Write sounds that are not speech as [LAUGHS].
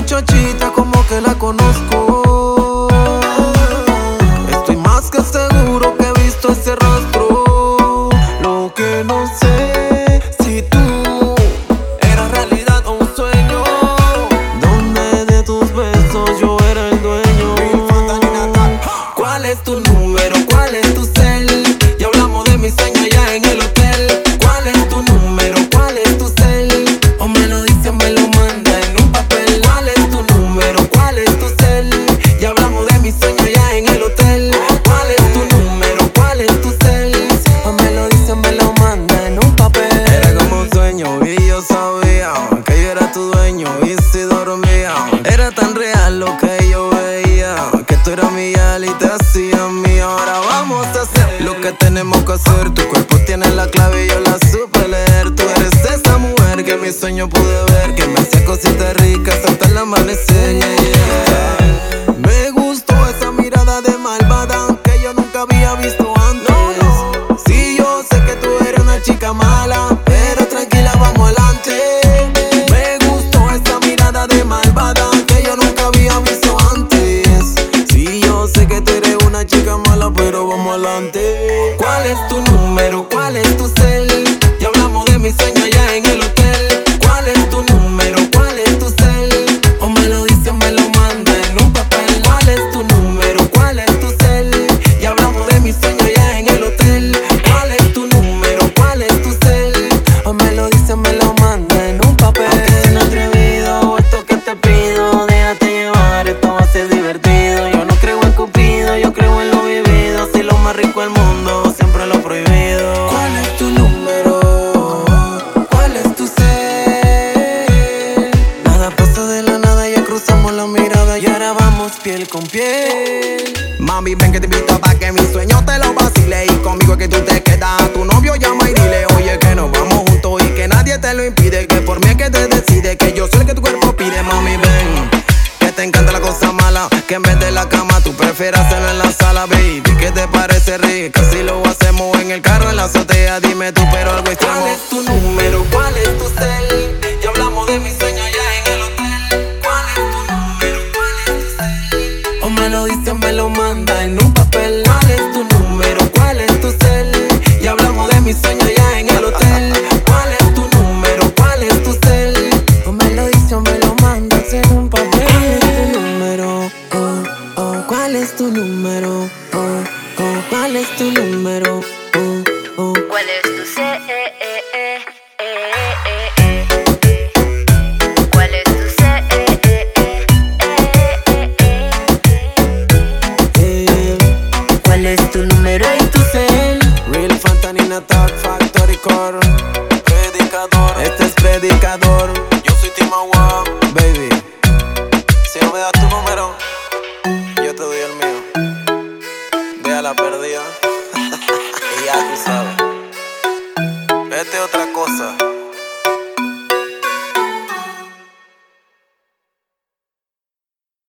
muchachita como que la conozco. Que tenemos que hacer. Tu cuerpo tiene la clave y yo la supe leer. Tú eres esa mujer que mi sueño pude ver, que me hacía cositas ricas hasta el amanecer. yeah, yeah. Me gustó esa mirada de malvada que yo nunca había visto antes. Sí, yo sé que tú eres una chica mala, pero tranquila, vamos adelante. Me gustó esa mirada de malvada que yo nunca había visto antes. Sí, yo sé que tú eres una chica mala, pero vamos adelante. ¿Cuál es tu número? Piel con piel. Mami, ven que te invito pa' que mi sueño te lo vacile Y conmigo es que tú te quedas, a tu novio llama y dile Oye que nos vamos juntos y que nadie te lo impide Que por mí es que te decide, que yo soy el que tu cuerpo pide Mami, ven, que te encanta la cosa mala Que en vez de la cama tú prefieras hacerlo en la sala, baby ¿Qué te parece rica? Si lo hacemos en el carro, en la azotea Dime tú, pero algo extremo ¿Cuál es tu número? ¿Cuál es tu cel? Lo dice, me lo manda en un papel. ¿Cuál es tu número? ¿Cuál es tu cel? Ya hablamos de mi sueño allá en el hotel. ¿Cuál es tu número? ¿Cuál es tu cel? O me lo dice, o me lo manda en un papel. ¿Cuál es tu número? Oh, oh, ¿cuál es tu número? Oh, oh, ¿cuál es tu número? predicador. Yo soy Timawa, baby. Si no me das tu número, yo te doy el mío. Ve a la perdida. [LAUGHS] y ya tú sabes. Vete otra cosa.